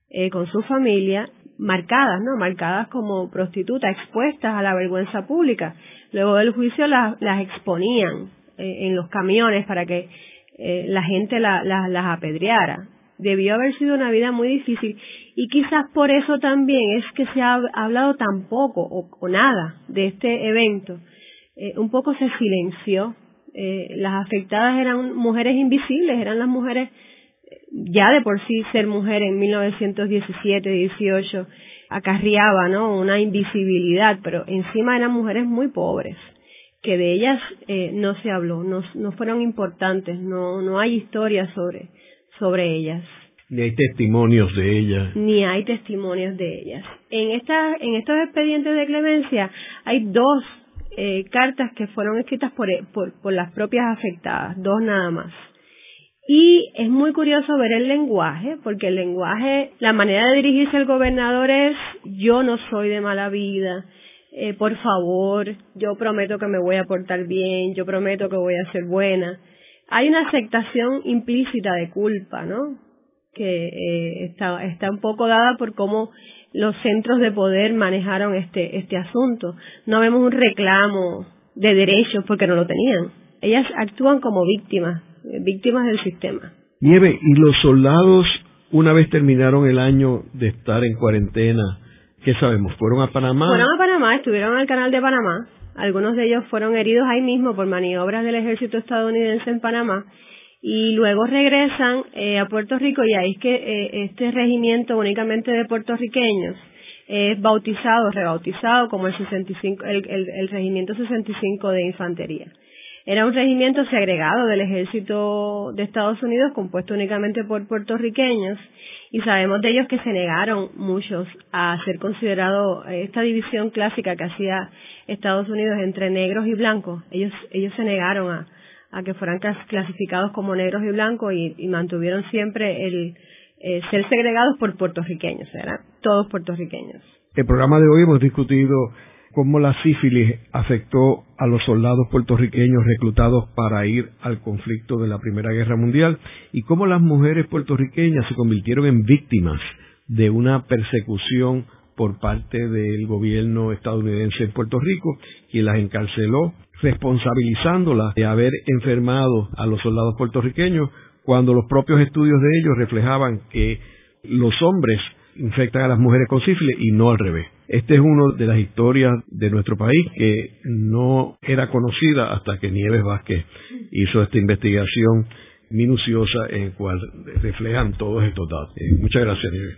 C: eh, con su familia, marcadas, ¿no? Marcadas como prostitutas, expuestas a la vergüenza pública. Luego del juicio las, las exponían eh, en los camiones para que eh, la gente la, las apedreara. Debió haber sido una vida muy difícil y quizás por eso también es que se ha hablado tan poco o, nada de este evento. Eh, un poco se silenció. Eh, las afectadas eran mujeres invisibles, eran las mujeres, eh, ya de por sí ser mujer en 1917-18 acarriaba ¿no? una invisibilidad, pero encima eran mujeres muy pobres que de ellas eh, no se habló, no, no fueron importantes, no, no hay historia sobre, sobre ellas.
B: Ni hay testimonios de ellas.
C: Ni hay testimonios de ellas. En, esta, en estos expedientes de clemencia hay dos eh, cartas que fueron escritas por, por, por las propias afectadas, dos nada más. Y es muy curioso ver el lenguaje, porque el lenguaje, la manera de dirigirse al gobernador es yo no soy de mala vida, eh, por favor, yo prometo que me voy a portar bien, yo prometo que voy a ser buena. Hay una aceptación implícita de culpa, ¿no? que eh, está, está un poco dada por cómo los centros de poder manejaron este, este asunto. No vemos un reclamo de derechos porque no lo tenían. Ellas actúan como víctimas, víctimas del sistema.
B: Nieve, ¿y los soldados, una vez terminaron el año de estar en cuarentena, qué sabemos? ¿Fueron a Panamá?
C: Fueron a Panamá, estuvieron en el canal de Panamá. Algunos de ellos fueron heridos ahí mismo por maniobras del ejército estadounidense en Panamá y luego regresan eh, a Puerto Rico y ahí es que eh, este regimiento únicamente de puertorriqueños es bautizado, rebautizado como el, 65, el, el, el regimiento 65 de infantería. Era un regimiento segregado del ejército de Estados Unidos compuesto únicamente por puertorriqueños y sabemos de ellos que se negaron muchos a ser considerado eh, esta división clásica que hacía Estados Unidos entre negros y blancos. Ellos ellos se negaron a, a que fueran clasificados como negros y blancos y, mantuvieron siempre el eh, ser segregados por puertorriqueños, eran todos puertorriqueños.
B: El programa de hoy hemos discutido cómo la sífilis afectó a los soldados puertorriqueños reclutados para ir al conflicto de la Primera Guerra Mundial y cómo las mujeres puertorriqueñas se convirtieron en víctimas de una persecución por parte del gobierno estadounidense en Puerto Rico, quien las encarceló responsabilizándolas de haber enfermado a los soldados puertorriqueños cuando los propios estudios de ellos reflejaban que los hombres infectan a las mujeres con sífilis y no al revés. Esta es una de las historias de nuestro país que no era conocida hasta que Nieves Vázquez hizo esta investigación minuciosa en la cual reflejan todos estos datos. Eh, muchas gracias, Nieves.